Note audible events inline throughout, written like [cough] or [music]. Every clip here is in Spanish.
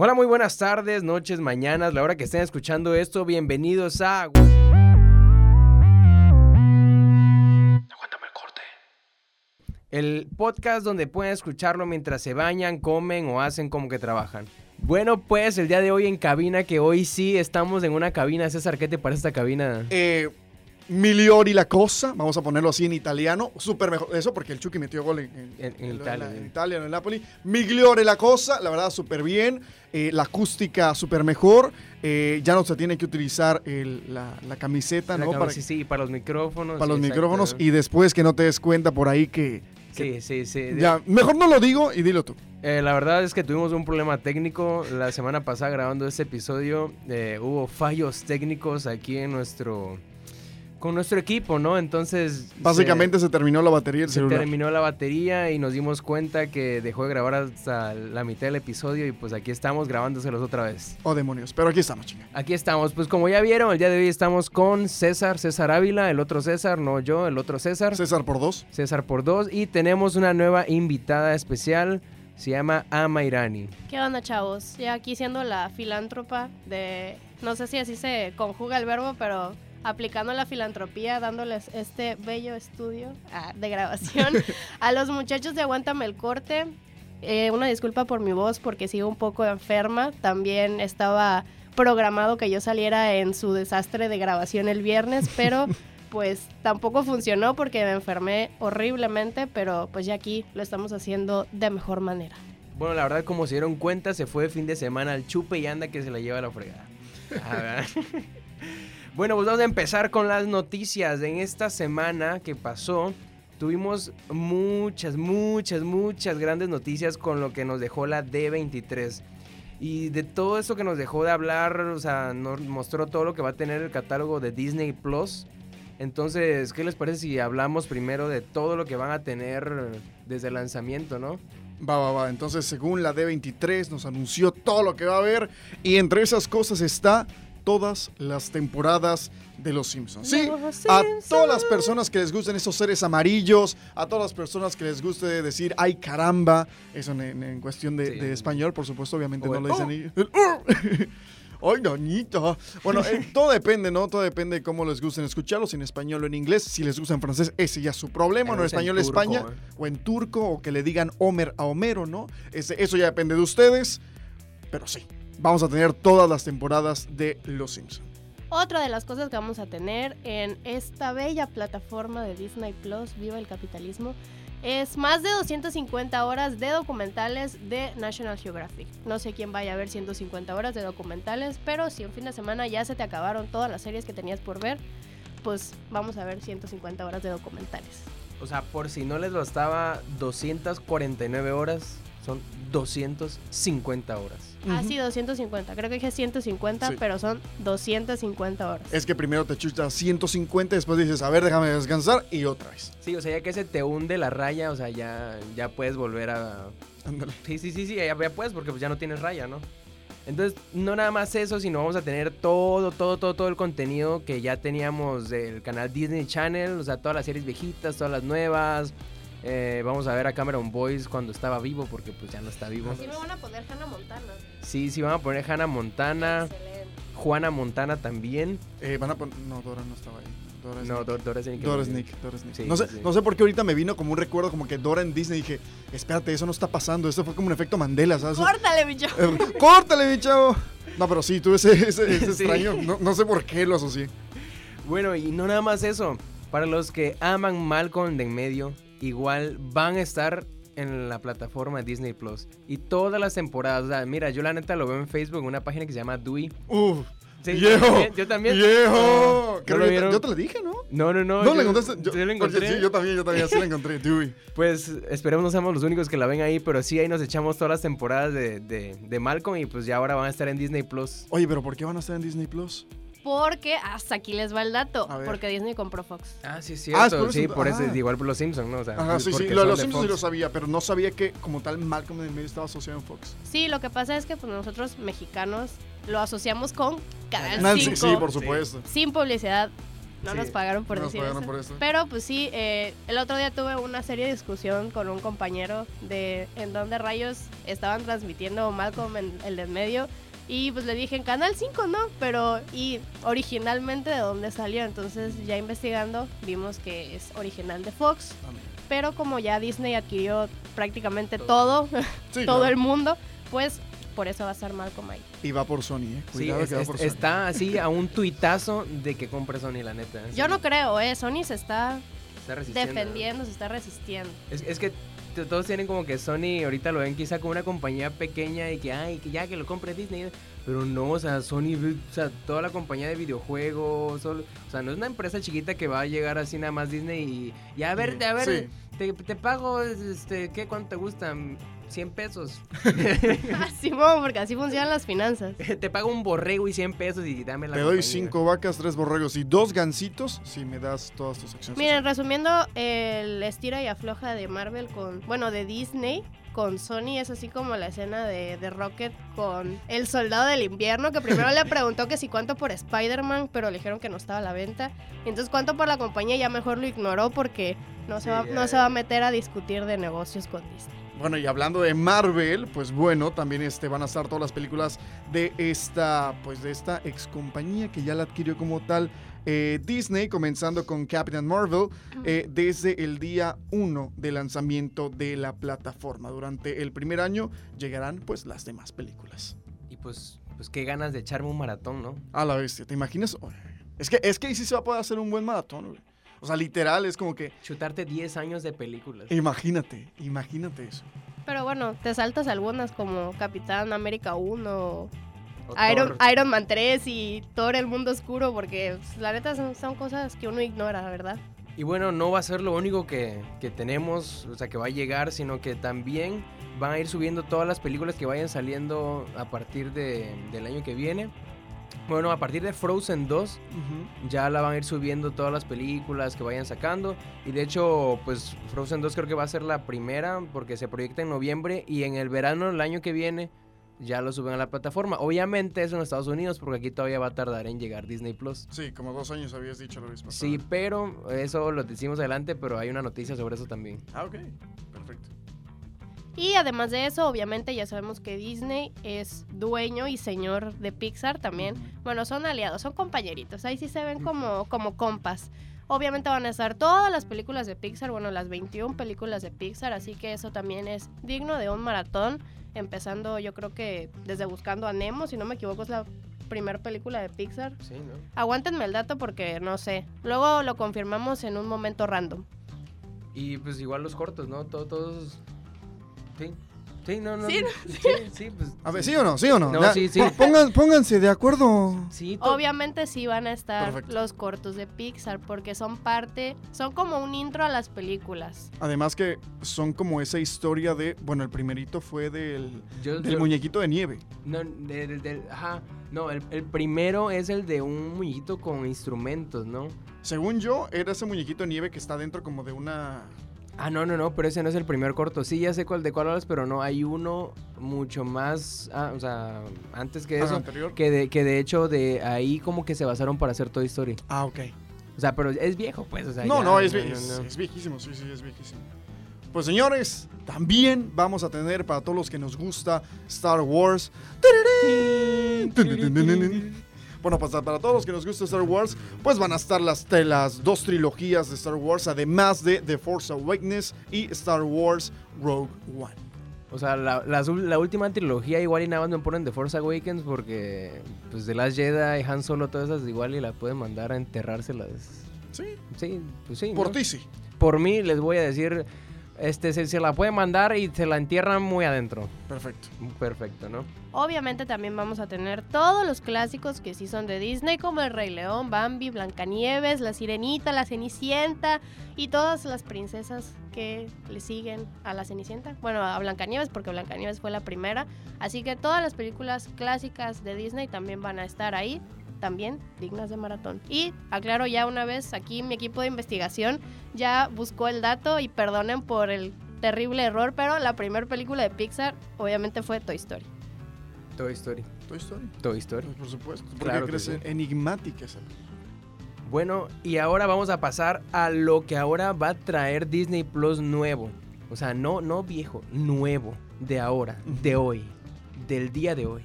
Hola, muy buenas tardes, noches, mañanas, la hora que estén escuchando esto, bienvenidos a... Aguántame el corte. El podcast donde pueden escucharlo mientras se bañan, comen o hacen como que trabajan. Bueno, pues el día de hoy en cabina, que hoy sí estamos en una cabina. César, ¿qué te parece esta cabina? Eh, Migliori la cosa, vamos a ponerlo así en italiano, súper mejor, eso porque el Chucky metió gol en, en, En- en en- Italia, en. Italia, Napoli. Migliore la cosa, la verdad súper bien, eh, la acústica súper mejor, eh, ya no se tiene que utilizar el- la, la camiseta, La ¿no? Para, sí, sí, para los micrófonos. para los micrófonos y después que no te des cuenta por ahí que... Sí, sí, sí. Ya, mejor no lo digo y dilo tú. Eh, la verdad es que tuvimos un problema técnico. La semana pasada grabando este episodio hubo fallos técnicos aquí en nuestro... Con nuestro equipo, ¿no? Entonces... se- Básicamente se, terminó la batería del se celular. terminó la batería y nos dimos cuenta que dejó de grabar hasta la mitad del episodio y pues aquí estamos grabándoselos otra vez. Oh, demonios, pero aquí estamos, chinga. Aquí estamos, pues como ya vieron, el día de hoy estamos con César, César Ávila, el otro César, no yo, el otro César, César por dos. César por dos y tenemos una nueva invitada especial, se llama Ama Irani. ¿Qué onda, chavos? Ya aquí siendo la filántropa de... No sé si así se conjuga el verbo, pero aplicando la filantropía, dándoles este bello estudio ah, de grabación [laughs] a los muchachos de Aguántame el Corte. Eh, una disculpa por mi voz porque sigo un poco enferma. También estaba programado que yo saliera en su desastre de grabación el viernes, [laughs] pero pues tampoco funcionó porque me enfermé horriblemente, pero pues ya aquí lo estamos haciendo de mejor manera. Bueno, la verdad, como se dieron cuenta, se fue de fin de semana al chupe y anda que se la lleva a la fregada. A ver. [laughs] bueno, pues vamos a empezar con las noticias. En esta semana que pasó, tuvimos muchas, muchas, muchas grandes noticias con lo que nos dejó la D23. Y de todo eso que nos dejó de hablar, o sea, nos mostró todo lo que va a tener el catálogo de Disney Plus. Entonces, ¿qué les parece si hablamos primero de todo lo que van a tener desde el lanzamiento, no? Va, va, va. Entonces, según la D23, nos anunció todo lo que va a haber. Y entre esas cosas está todas las temporadas de Los Simpsons. Sí, a todas las personas que les gusten esos seres amarillos, a todas las personas que les guste decir, ay caramba, eso en, en- en cuestión de, Sí. de español, por supuesto, obviamente O no el, lo dicen ahí. El, "Oh". [laughs] [laughs] Ay, doñita. Bueno, eh, [laughs] todo depende, ¿no? Todo depende de cómo les gusten escucharlos, en español o en inglés. Si les gusta en francés, ese ya es su problema, no en español turco, España eh. o en turco o que le digan Homer a Homero, ¿no? Ese- eso ya depende de ustedes. Pero sí, vamos a tener todas las temporadas de Los Simpsons. Otra de las cosas que vamos a tener en esta bella plataforma de Disney Plus, Viva el Capitalismo, es más de 250 horas de documentales de National Geographic. No sé quién vaya a ver 150 horas de documentales, pero si un fin de semana ya se te acabaron todas las series que tenías por ver, pues vamos a ver 150 horas de documentales. O sea, por si no les bastaba 249 horas, son 250 horas. Ah, sí, 250. Creo que dije 150, Sí. pero son 250 horas. Es que primero te chutas 150, después dices, a ver, déjame descansar y otra vez. Sí, o sea, ya que se te hunde la raya, o sea, ya, ya puedes volver a... Ándale. Sí, sí, sí, sí, ya, ya puedes porque pues ya no tienes raya, ¿no? Entonces, no nada más eso, sino vamos a tener todo, todo, todo, todo el contenido que ya teníamos del canal Disney Channel, o sea, todas las series viejitas, todas las nuevas. Eh, vamos a ver a Cameron Boyce cuando estaba vivo, porque pues ya no está vivo. Sí me van a poner Hannah Montana. Sí, sí, van a poner Hannah Montana, Excelente. Juana Montana también. Eh, van a poner... No, Dora no estaba ahí. Dora es No, Nick. Dor- Dora es que- Dora es Nick, Dora es Nick. Sí, no, sé, sí, no sé por qué ahorita me vino como un recuerdo como que Dora en Disney dije, espérate, eso no está pasando, eso fue como un efecto Mandela, ¿sabes? Córtale, bicho. Eh, ¡Córtale, mi chavo! No, pero sí, tuve ese, ese, ese [laughs] Sí. extraño, no, no sé por qué lo asocié. Bueno, y no nada más eso. Para los que aman Malcolm de en medio, igual van a estar en la plataforma Disney Plus. Y todas las temporadas, o sea, mira, yo la neta lo veo en Facebook en una página que se llama Dewey. ¡Uf! Sí, ¡Viejo! yo también, yo también. ¡Viejo! ¿No Creo lo que vieron? yo te lo dije, ¿no? No, no, no. No, yo- le encontraste. Yo, yo oye, encontré. sí, yo también, yo también, sí la encontré. [laughs] Dewey. Pues esperemos no seamos los únicos que la ven ahí, pero sí ahí nos echamos todas las temporadas de, de, de Malcolm y pues ya ahora van a estar en Disney Plus. Oye, pero ¿por qué van a estar en Disney Plus? Porque hasta aquí les va el dato. Porque Disney compró Fox. Ah, sí, es Ah, por sí, eso- por eso ah. es igual por los Simpsons, ¿no? O sea, Ajá, sí, sí. Lo de los Simpsons sí lo sabía, pero no sabía que como tal Malcolm en el medio estaba asociado en Fox. Sí, lo que pasa es que pues, nosotros mexicanos lo asociamos con Canal Nancy, 5. sí, por supuesto. Sin publicidad. No Sí, nos pagaron por No nos decir pagaron eso. por eso. Pero pues sí, eh, el otro día tuve una serie de discusión con un compañero de en dónde rayos estaban transmitiendo Malcolm en el de en medio. Y pues le dije en Canal 5, ¿no? Pero, y originalmente de dónde salió. Entonces ya investigando vimos que es original de Fox. Pero como ya Disney adquirió prácticamente todo, [laughs] Sí, todo claro. el mundo, pues por eso va a estar Malcolm ahí. Y va por Sony, ¿eh? Sí, Cuidado es- que va es- por Sony. está así a un tuitazo de que compre Sony, la neta. Yo Sí, no creo, ¿eh? Sony se está está resistiendo, ¿no? defendiendo, se está resistiendo. Es, es que todos tienen como que Sony ahorita lo ven quizá como una compañía pequeña y que, ay, que ya que lo compre Disney. Pero no, o sea, Sony, o sea, toda la compañía de videojuegos, solo- o sea, no es una empresa chiquita que va a llegar así nada más Disney y, y a ver, a ver, sí. te, te pago, este, ¿qué? ¿Cuánto te gustan? 100 pesos. [laughs] Así, bueno, porque así funcionan las finanzas. [laughs] te pago un borrego y 100 pesos y dame la Te doy compañía. cinco vacas, tres borregos y dos gancitos si me das todas tus acciones. Miren, resumiendo, el estira y afloja de Marvel con, bueno, de Disney con Sony es así como la escena de, de Rocket con el soldado del invierno, que primero le preguntó que si cuánto por Spider-Man, pero le dijeron que no estaba a la venta. Y entonces cuánto por la compañía ya mejor lo ignoró porque no se, Sí, va, no se va a meter a discutir de negocios con Disney. Bueno, y hablando de Marvel, pues bueno, también este, van a estar todas las películas de esta, pues de esta ex compañía que ya la adquirió como tal eh, Disney, comenzando con Captain Marvel, eh, desde el día 1 de lanzamiento de la plataforma. Durante el primer año llegarán pues las demás películas. Y pues, pues qué ganas de echarme un maratón, ¿no? A la bestia, ¿te imaginas? Es que, es que ahí sí se va a poder hacer un buen maratón, güey. O sea, literal, es como que, Chutarte 10 años de películas. imagínate, imagínate eso. Pero bueno, te saltas algunas como Capitán América 1 O Iron. Iron Man 3 y Thor el mundo oscuro, porque pues, la neta son, son cosas que uno ignora, ¿verdad? Y bueno, no va a ser lo único que, que tenemos, o sea, que va a llegar, sino que también van a ir subiendo todas las películas que vayan saliendo a partir de- del año que viene. Bueno, a partir de Frozen 2 ya la van a ir subiendo todas las películas que vayan sacando. Y de hecho, pues Frozen 2 creo que va a ser la primera porque se proyecta en noviembre y en el verano del año que viene ya lo suben a la plataforma. Obviamente eso en Estados Unidos porque aquí todavía va a tardar en llegar Disney Plus. Sí, como dos años habías dicho lo mismo. Sí, pero eso lo decimos adelante, pero hay una noticia sobre eso también. Ah, ok. Perfecto. Y además de eso, obviamente ya sabemos que Disney es dueño y señor de Pixar también. Bueno, son aliados, son compañeritos, ahí sí se ven como, como compas. Obviamente van a estar todas las películas de Pixar, bueno, las 21 películas de Pixar, así que eso también es digno de un maratón, empezando yo creo que desde Buscando a Nemo, si no me equivoco es la primera película de Pixar. Sí, ¿no? Aguántenme el dato porque no sé. Luego lo confirmamos en un momento random. Y pues igual los cortos, ¿no? Todo- Todos... Sí. Sí, no, no. Sí, Sí, sí, pues... A ver, ¿sí o no? ¿Sí o no? No, sí, sí. pongan- pónganse de acuerdo. Sí, Obviamente sí van a estar Perfecto. los cortos de Pixar porque son parte, son como un intro a las películas. Además que son como esa historia de, bueno, el primerito fue del, yo- del yo- muñequito de nieve. No, de- de- del- ajá. No, el, el primero es el de un muñequito con instrumentos, ¿no? Según yo, era ese muñequito de nieve que está dentro como de una... Ah, no, no, no, pero ese no es el primer corto. Sí, ya sé cuál de cuál hablas, pero no, hay uno mucho más, ah, o sea, antes que ah, eso, anterior. que de, que de hecho de ahí como que se basaron para hacer Toy Story. Ah, ok. O sea, pero es viejo, pues, o sea, No, ya, no, es, no, es- no. es viejísimo, sí, sí, es viejísimo. Pues señores, también vamos a tener para todos los que nos gusta Star Wars. Bueno, pues para todos los que nos gusta Star Wars, pues van a estar las, te- las dos trilogías de Star Wars, además de The Force Awakens y Star Wars Rogue One. O sea, la, las la última trilogía igual y nada más me ponen The Force Awakens porque, pues, The Last Jedi, Han Solo, todas esas igual y la pueden mandar a enterrárselas. Sí, Sí, pues sí. por ¿no? ti sí. Por mí les voy a decir, este, se, se la pueden mandar y se la entierran muy adentro. Perfecto. Perfecto, ¿no? Obviamente también vamos a tener todos los clásicos que sí son de Disney, como El Rey León, Bambi, Blancanieves, La Sirenita, La Cenicienta y todas las princesas que le siguen a La Cenicienta. Bueno, a Blancanieves, porque Blancanieves fue la primera. Así que todas las películas clásicas de Disney también van a estar ahí, también dignas de maratón. Y aclaro ya una vez, aquí mi equipo de investigación ya buscó el dato y perdonen por el terrible error, pero la primera película de Pixar obviamente fue Toy Story. Toy Story. Toy Story. Toy Story. Pues por supuesto. Porque Claro que crees sí. enigmática esa. Bueno, y ahora vamos a pasar a lo que ahora va a traer Disney Plus nuevo. O sea, no, no viejo, nuevo, de ahora, de hoy, del día de hoy.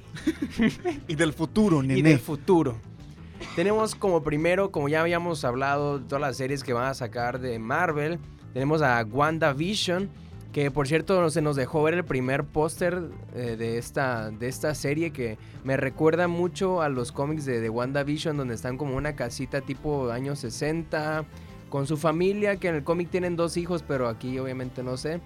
[laughs] Y del futuro, y nene. del futuro. Tenemos como primero, como ya habíamos hablado, todas las series que van a sacar de Marvel. Tenemos a WandaVision, que por cierto se nos dejó ver el primer póster eh, de, esta, de esta serie que me recuerda mucho a los cómics de, de WandaVision, donde están como una casita tipo años 60, con su familia, que en el cómic tienen dos hijos, pero aquí obviamente no sé.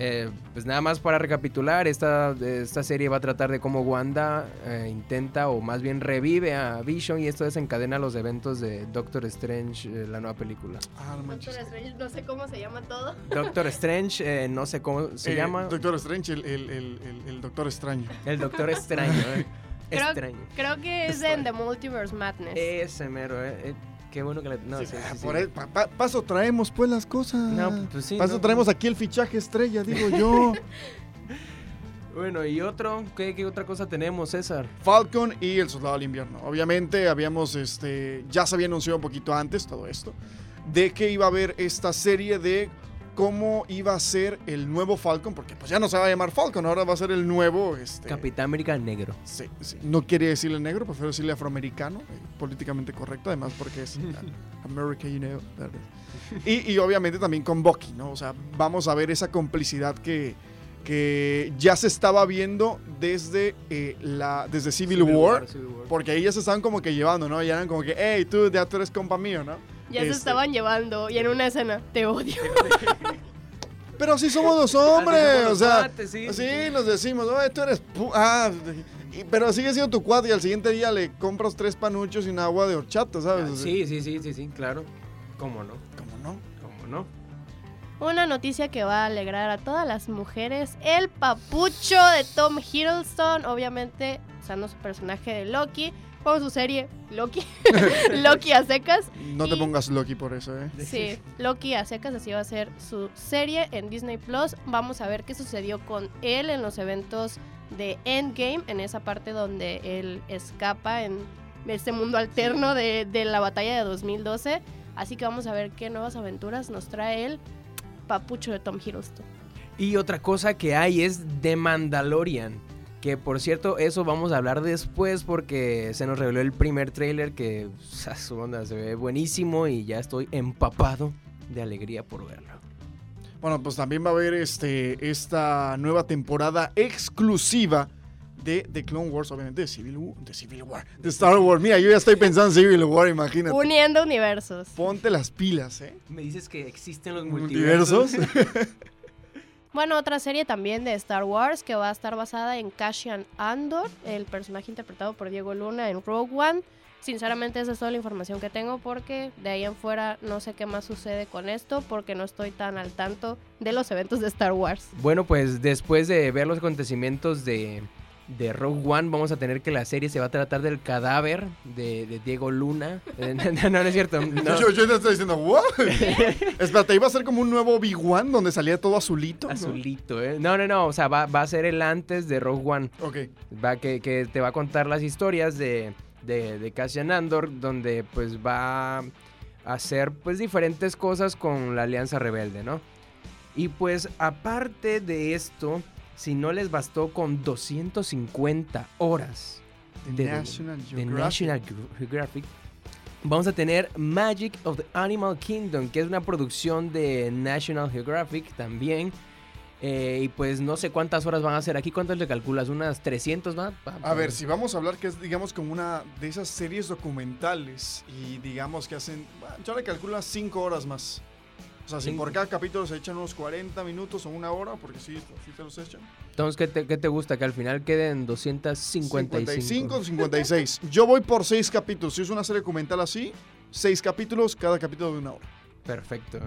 Eh, pues nada más para recapitular, esta, esta serie va a tratar de cómo Wanda eh, intenta o más bien revive a Vision y esto desencadena los eventos de Doctor Strange, eh, la nueva película. Ah, no. Doctor Strange, no sé cómo se llama todo. [laughs] Doctor Strange, eh, no sé cómo se Eh, llama. Doctor Strange, el, el- el- el- el Doctor Extraño. El Doctor Extraño. eh. Creo- Extraño. Creo que es en The Multiverse Madness. Ese mero, eh, eh, Qué bueno que le... No, Sí, sí, ah, sí, por pa- pa- paso traemos pues las cosas. No, pues sí. paso no. traemos aquí el fichaje estrella, digo yo. [laughs] Bueno, y otro, ¿qué, qué otra cosa tenemos, César? Falcon y el Soldado del Invierno. Obviamente habíamos, este, ya se había anunciado un poquito antes todo esto, de que iba a haber esta serie de cómo iba a ser el nuevo Falcon, porque pues ya no se va a llamar Falcon, ahora va a ser el nuevo, este, Capitán América Negro. sí, sí. no quiere decirle negro, prefiero decirle afroamericano, eh, políticamente correcto, además porque es [laughs] America, you know. Y, y obviamente también con Bucky, ¿no? O sea, vamos a ver esa complicidad que, que ya se estaba viendo desde, eh, la, desde Civil, War, Civil War. porque ahí ya se estaban como que llevando, ¿no? Ya eran como que, hey, tú, ya tú eres compa mío, ¿no? Ya se este- estaban llevando y en una escena, te odio. [laughs] Pero así somos Así hombres, somos o sea, cuates, sí, sí, sí. nos decimos, oye, tú eres, pu- ah, y- pero sigue siendo tu cuate y al siguiente día le compras tres panuchos y un agua de horchata, ¿sabes? Ah, Sí, sí, sí, sí, sí, claro. ¿Cómo no? ¿Cómo no? ¿Cómo no? Una noticia que va a alegrar a todas las mujeres. El papucho de Tom Hiddleston, obviamente usando su personaje de Loki, con su serie Loki. [laughs] Loki a secas. No te pongas Loki por eso, ¿eh? Sí, Loki a secas, así va a ser su serie en Disney Plus. Vamos a ver qué sucedió con él en los eventos de Endgame, en esa parte donde él escapa en este mundo alterno de, de la batalla de 2012. Así que vamos a ver qué nuevas aventuras nos trae el papucho de Tom Hiddleston. Y otra cosa que hay es The Mandalorian. Que por cierto, eso vamos a hablar después porque se nos reveló el primer tráiler que [laughs] a su onda se ve buenísimo y ya estoy empapado de alegría por verlo. Bueno, pues también va a haber este, esta nueva temporada exclusiva de The Clone Wars, obviamente de Civil, War, de Civil War, de Star Wars. Mira, yo ya estoy pensando en Civil War, imagínate. Uniendo universos. Ponte las pilas, ¿eh? Me dices que existen los Multiversos. multiversos. [laughs] Bueno, otra serie también de Star Wars que va a estar basada en Cassian Andor, el personaje interpretado por Diego Luna en Rogue One. Sinceramente esa es toda la información que tengo porque de ahí en fuera no sé qué más sucede con esto porque no estoy tan al tanto de los eventos de Star Wars. Bueno, pues después de ver los acontecimientos de, de Rogue One, vamos a tener que la serie se va a tratar del cadáver de, de Diego Luna. [laughs] Eh, no, no, no es cierto. no. Yo, yo te estoy diciendo, ¿what? [laughs] Espérate, iba a ser como un nuevo Obi-Wan donde salía todo azulito. ¿no? Azulito, ¿eh? No, no, no. O sea, va, va a ser el antes de Rogue One. Ok. Va que, que te va a contar las historias de, de, de Cassian Andor, donde pues va a hacer pues diferentes cosas con la Alianza Rebelde, ¿no? Y pues aparte de esto, si no les bastó con 250 horas de, National de Geographic. National Geographic, vamos a tener Magic of the Animal Kingdom, que es una producción de National Geographic también. Eh, y pues no sé cuántas horas van a ser aquí. ¿Cuántas le calculas? ¿Unas 300 más? A ver, si vamos a hablar que es, digamos, como una de esas series documentales y digamos que hacen, yo le calculo 5 horas más. O sea, si por cada capítulo se echan unos 40 minutos o una hora, porque sí, sí te los echan. Entonces, ¿qué te, qué te gusta? Que al final queden 255. 55, 56. Yo voy por 6 capítulos. Si es una serie documental así, 6 capítulos, cada capítulo de una hora. Perfecto. ¿eh?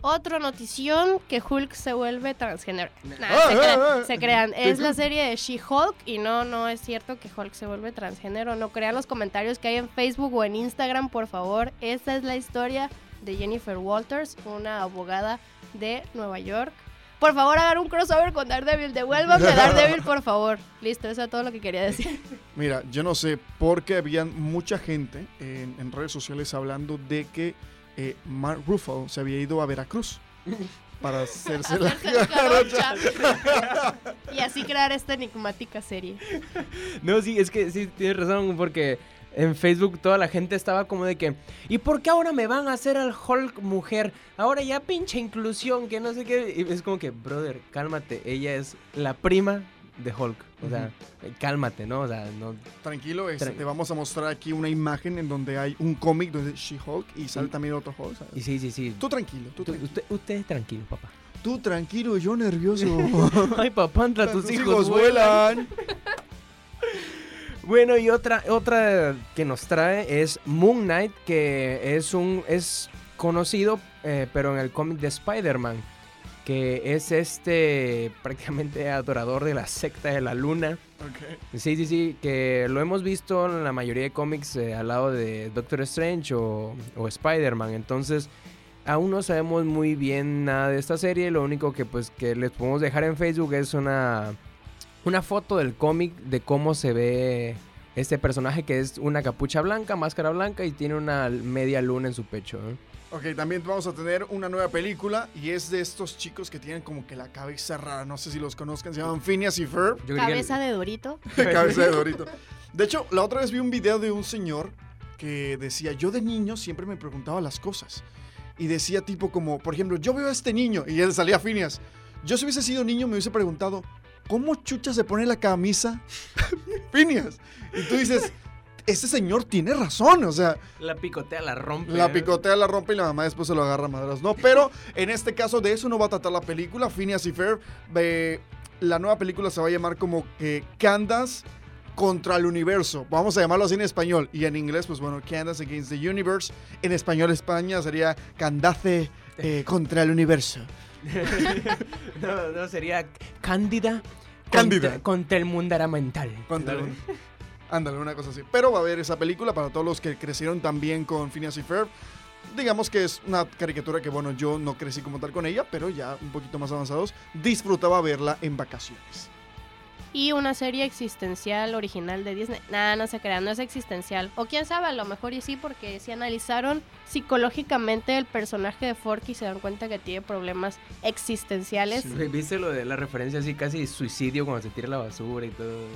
Otra notición que Hulk se vuelve transgénero. [laughs] Nah, Ah, se, ah, crean, ah. se crean. Es la serie de She-Hulk y no, no es cierto que Hulk se vuelve transgénero. No crean los comentarios que hay en Facebook o en Instagram, por favor. Esta es la historia de Jennifer Walters, una abogada de Nueva York. Por favor, hagan un crossover con Daredevil. Devuélvanme a Daredevil, por favor. Listo, eso es todo lo que quería decir. [laughs] Mira, yo no sé por qué había mucha gente en, en redes sociales hablando de que eh, Mark Ruffalo se había ido a Veracruz [laughs] para hacerse la Hacerse la jarocha. y así crear esta enigmática serie. [laughs] No, sí, es que sí, tienes razón, porque en Facebook toda la gente estaba como de que, ¿y por qué ahora me van a hacer al Hulk mujer? Ahora ya pinche inclusión, que no sé qué. Y es como que, brother, cálmate, ella es la prima de Hulk. O sea, cálmate, ¿no? O sea, no... Tranquilo, este, te vamos a mostrar aquí una imagen en donde hay un cómic donde She-Hulk y sale también otro Hulk. ¿sabes? Y sí, sí, sí. Tú tranquilo, tú Tú- tranquilo. usted, usted es tranquilo, papá. Tú tranquilo, yo nervioso. [laughs] Ay, papá, tus, Tus hijos, vuelan. [laughs] Bueno, y otra, otra que nos trae es Moon Knight, que es un es conocido, eh, pero en el cómic de Spider-Man, que es este [laughs] prácticamente adorador de la secta de la luna. Sí, sí, sí, que lo hemos visto en la mayoría de cómics eh, al lado de Doctor Strange o, o Spider-Man. Entonces, aún no sabemos muy bien nada de esta serie. Lo único que pues que les podemos dejar en Facebook es una, una foto del cómic de cómo se ve este personaje que es una capucha blanca, máscara blanca y tiene una media luna en su pecho. ¿eh? Ok, también vamos a tener una nueva película y es de estos chicos que tienen como que la cabeza rara. No sé si los conozcan, se llaman Phineas y Ferb. Cabeza de Dorito. [laughs] cabeza de Dorito. De hecho, la otra vez vi un video de un señor que decía, yo de niño siempre me preguntaba las cosas. Y decía tipo como, por ejemplo, yo veo a este niño y él salía Phineas. Yo si hubiese sido niño me hubiese preguntado, ¿cómo chucha se pone la camisa [laughs] Phineas? Y tú dices, este señor tiene razón, o sea, la picotea, la rompe. la picotea, la rompe y la mamá después se lo agarra a madras. No, pero en este caso de eso no va a tratar la película. Phineas y Ferb. eh, la nueva película se va a llamar como que Candace contra el universo. Vamos a llamarlo así en español. Y en inglés, pues bueno, Candace Against the Universe. En español España sería Candace eh, contra el universo. [laughs] no, no, sería Cándida. Cándida. Contra, contra el mundo mental. Contra el- Ándale, una cosa así. Pero va a haber esa película para todos los que crecieron también con Phineas y Ferb. Digamos que es una caricatura que, bueno, yo no crecí como tal con ella, pero ya un poquito más avanzados, disfrutaba verla en vacaciones. Y una serie existencial original de Disney. Nada, no se crean, no es existencial. O quién sabe, a lo mejor y sí, porque si analizaron psicológicamente el personaje de Forky se dan cuenta que tiene problemas existenciales. Sí. ¿Viste lo de la referencia así casi suicidio cuando se tira la basura y todo?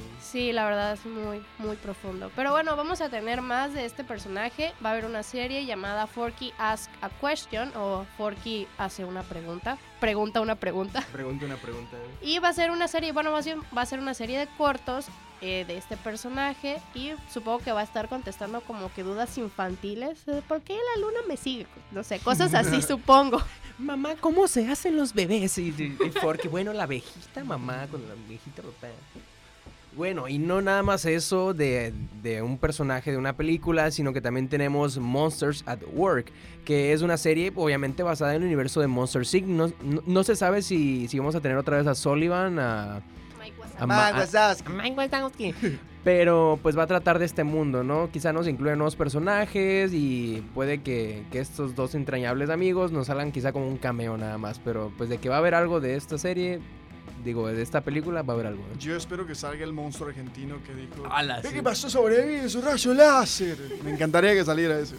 la verdad es muy, muy profundo. Pero bueno, vamos a tener más de este personaje. Va a haber una serie llamada Forky Ask a Question o Forky hace una pregunta. Pregunta una pregunta. Pregunta una pregunta. Y va a ser una serie, bueno, más bien va a ser una serie de cortos eh, de este personaje y supongo que va a estar contestando como que dudas infantiles. eh, ¿Por qué la luna me sigue? No sé, cosas así [laughs] supongo. Mamá, ¿cómo se hacen los bebés? Y, y- y porque, bueno, la abejita, mamá, con la abejita, papá. Bueno, y no nada más eso de, de un personaje de una película, sino que también tenemos Monsters at Work, que es una serie obviamente basada en el universo de Monster Inc. No, no- no se sabe si, si vamos a tener otra vez a Sullivan, a, Mike Wazowski. [laughs] Pero pues va a tratar de este mundo, ¿no? Quizá nos incluyan nuevos personajes y puede que, que estos dos entrañables amigos nos salgan quizá como un cameo nada más. Pero pues de que va a haber algo de esta serie, digo, de esta película, va a haber algo. Yo espero que salga el monstruo argentino que dijo. Ala, "Ve sí. que pasó sobre mí? Su rayo láser. Me encantaría que saliera eso.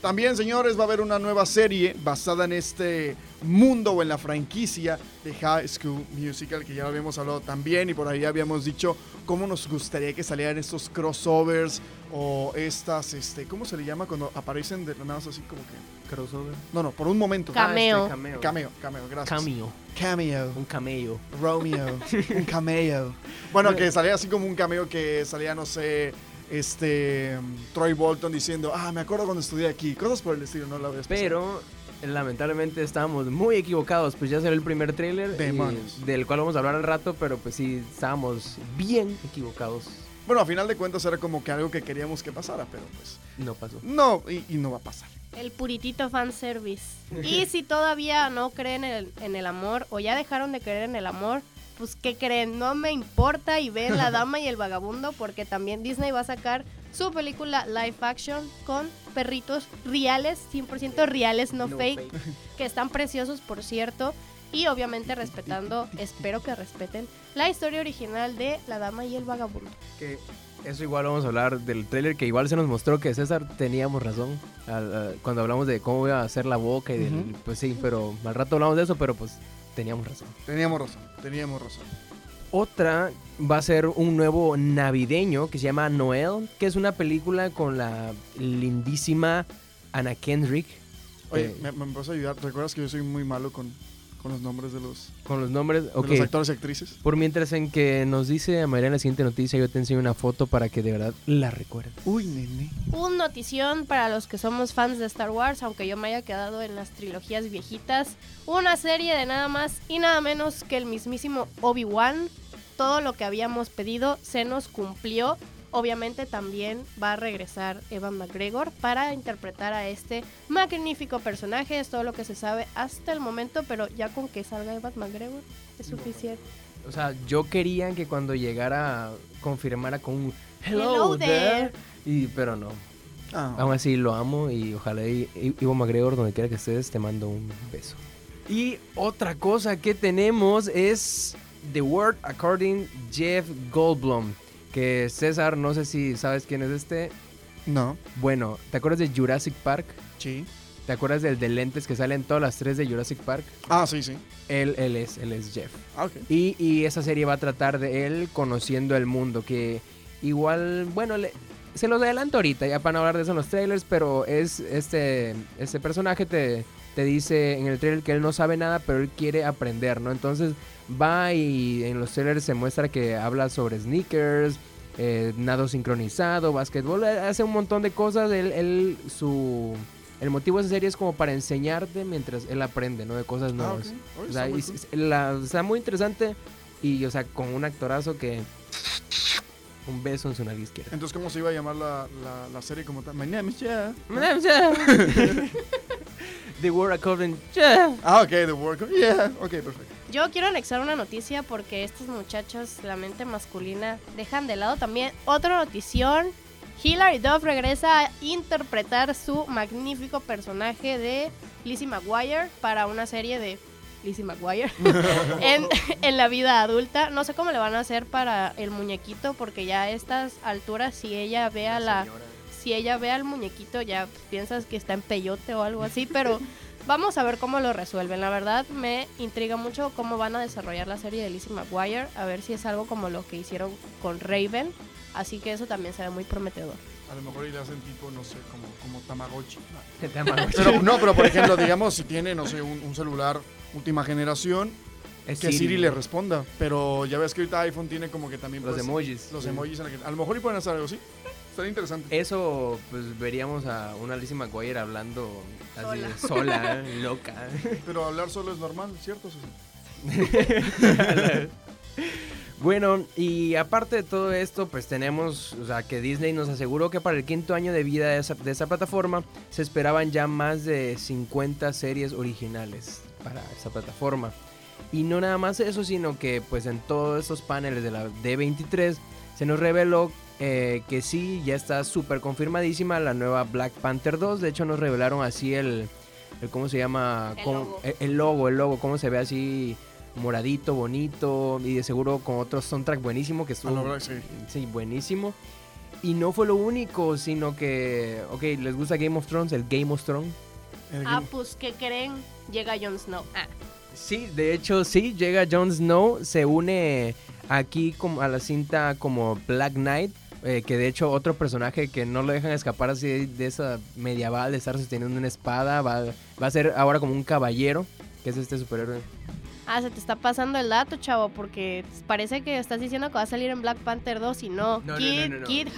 También, señores, va a haber una nueva serie basada en este mundo o en la franquicia de High School Musical, que ya lo habíamos hablado también y por ahí habíamos dicho cómo nos gustaría que salieran estos crossovers o estas, este, ¿cómo se le llama cuando aparecen de nada así como que? Crossover. No, no, por un momento. Cameo. Ah, este, cameo. Cameo, cameo, gracias. Cameo. Cameo. Un cameo. Romeo, [laughs] un cameo. Bueno, que salía así como un cameo que salía, no sé, este Troy Bolton diciendo, ah, me acuerdo cuando estudié aquí, cosas por el estilo, no la vez Pero lamentablemente estábamos muy equivocados, pues ya será el primer tráiler del cual vamos a hablar al rato, pero pues sí, estábamos bien equivocados. Bueno, a final de cuentas era como que algo que queríamos que pasara, pero pues No pasó. no, y, y no va a pasar. El puritito fanservice. [laughs] Y si todavía no creen en el, en el amor o ya dejaron de creer en el amor, pues ¿qué creen? No me importa y ven La Dama y el Vagabundo porque también Disney va a sacar su película live action con perritos reales, 100% reales, no, No fake, que están preciosos por cierto. Y obviamente respetando, espero que respeten, la historia original de La Dama y el Vagabundo. Que eso igual vamos a hablar del tráiler que igual se nos mostró que César teníamos razón cuando hablamos de cómo iba a hacer la boca y del, Ujú. pues sí, pero al rato hablamos de eso, pero pues teníamos razón. Teníamos razón, teníamos razón. Otra va a ser un nuevo navideño que se llama Noel, que es una película con la lindísima Anna Kendrick. Oye, eh, ¿me, me vas a ayudar? ¿Recuerdas que yo soy muy malo con, con los nombres de los, con los nombres, de los actores y actrices? Por mientras en que nos dice a María en la siguiente noticia, yo te enseño una foto para que de verdad la recuerdes. Uy, nene. Un notición para los que somos fans de Star Wars, aunque yo me haya quedado en las trilogías viejitas. Una serie de nada más y nada menos que el mismísimo Obi-Wan. Todo lo que habíamos pedido se nos cumplió. Obviamente también va a regresar Evan McGregor para interpretar a este magnífico personaje. Es todo lo que se sabe hasta el momento, pero ya con que salga Evan McGregor es suficiente. O sea, yo quería que cuando llegara confirmara con un hello, Hello there. there. Y, pero no. Ah, Aún así lo amo y ojalá y- y- Ivo McGregor, donde quiera que estés, te mando un beso. Y otra cosa que tenemos es The Word According Jeff Goldblum. Que César, no sé si sabes quién es este. no, Bueno, ¿te acuerdas de Jurassic Park? sí. ¿Te acuerdas del de lentes que salen todas las tres de Jurassic Park? Ah, sí, sí. Él, él es, él es Jeff. Ah, ok. Y, y esa serie va a tratar de él conociendo el mundo, que igual, bueno, le- se los adelanto ahorita, ya para no hablar de eso en los trailers, pero es este, este personaje te, te dice en el trailer que él no sabe nada, pero él quiere aprender, ¿no? Entonces va y en los trailers se muestra que habla sobre sneakers, eh, nado sincronizado, básquetbol, eh, hace un montón de cosas, él, él, su... El motivo de esa serie es como para enseñarte mientras él aprende, ¿no? De cosas Ah, nuevas. ok. Oye, O sea, muy y cool. s- la- está muy interesante y, o sea, con un actorazo que... Un beso en su nariz izquierda. Entonces, ¿cómo se iba a llamar la, la, la serie como tal? My name is Jeff. The World According... Yeah. Ah, ok, The Work. Yeah, ok, perfecto. Yo quiero anexar una noticia porque estos muchachos, la mente masculina, dejan de lado también otra notición. Hilary Duff regresa a interpretar su magnífico personaje de Lizzie McGuire para una serie de Lizzie McGuire [laughs] en, en la vida adulta. No sé cómo le van a hacer para el muñequito porque ya a estas alturas si ella ve a la si ella ve al muñequito ya piensas que está en peyote o algo así, pero [laughs] vamos a ver cómo lo resuelven. La verdad me intriga mucho cómo van a desarrollar la serie de Lizzie McGuire, a ver si es algo como lo que hicieron con Raven, así que eso también se ve muy prometedor. A lo mejor le hacen tipo, no sé, como, como Tamagotchi. Pero no, pero por ejemplo, digamos, si tiene, no sé, un, un celular última generación, Es que Siri le responda. Pero ya ves que ahorita iPhone tiene como que también Los pues, emojis. los Sí. emojis en la que- A lo mejor y pueden hacer algo así. Estaría interesante. Eso, pues veríamos a una Lizzie McGuire hablando así, Sola. sola, [laughs] loca. Pero hablar solo es normal, ¿cierto? Susi? [laughs] Bueno, y aparte de todo esto, pues tenemos, o sea, que Disney nos aseguró que para el quinto año de vida de esa, de esa plataforma se esperaban ya más de 50 series originales para esa plataforma. Y no nada más eso, sino que pues en todos estos paneles de la D23 se nos reveló eh, que sí, ya está súper confirmadísima la nueva Black Panther 2. De hecho nos revelaron así el, el ¿cómo se llama? El Cómo- logo. el- el logo, el logo, cómo se ve así moradito, bonito y de seguro con otro soundtrack buenísimo que estuvo verdad, sí. sí, buenísimo. Y no fue lo único, sino que, ok, ¿les gusta Game of Thrones? El Game of Thrones. Ah, pues, ¿qué creen? Llega Jon Snow. Ah, Sí, de hecho sí, llega Jon Snow, se une aquí como a la cinta como Black Knight, eh, que de hecho otro personaje que no lo dejan escapar así de esa medieval de estar sosteniendo una espada, va, va a ser ahora como un caballero, que es este superhéroe. Ah, se te está pasando el dato, chavo, porque parece que estás diciendo que va a salir en Black Panther 2 y no. No, Kid, no, no. Kid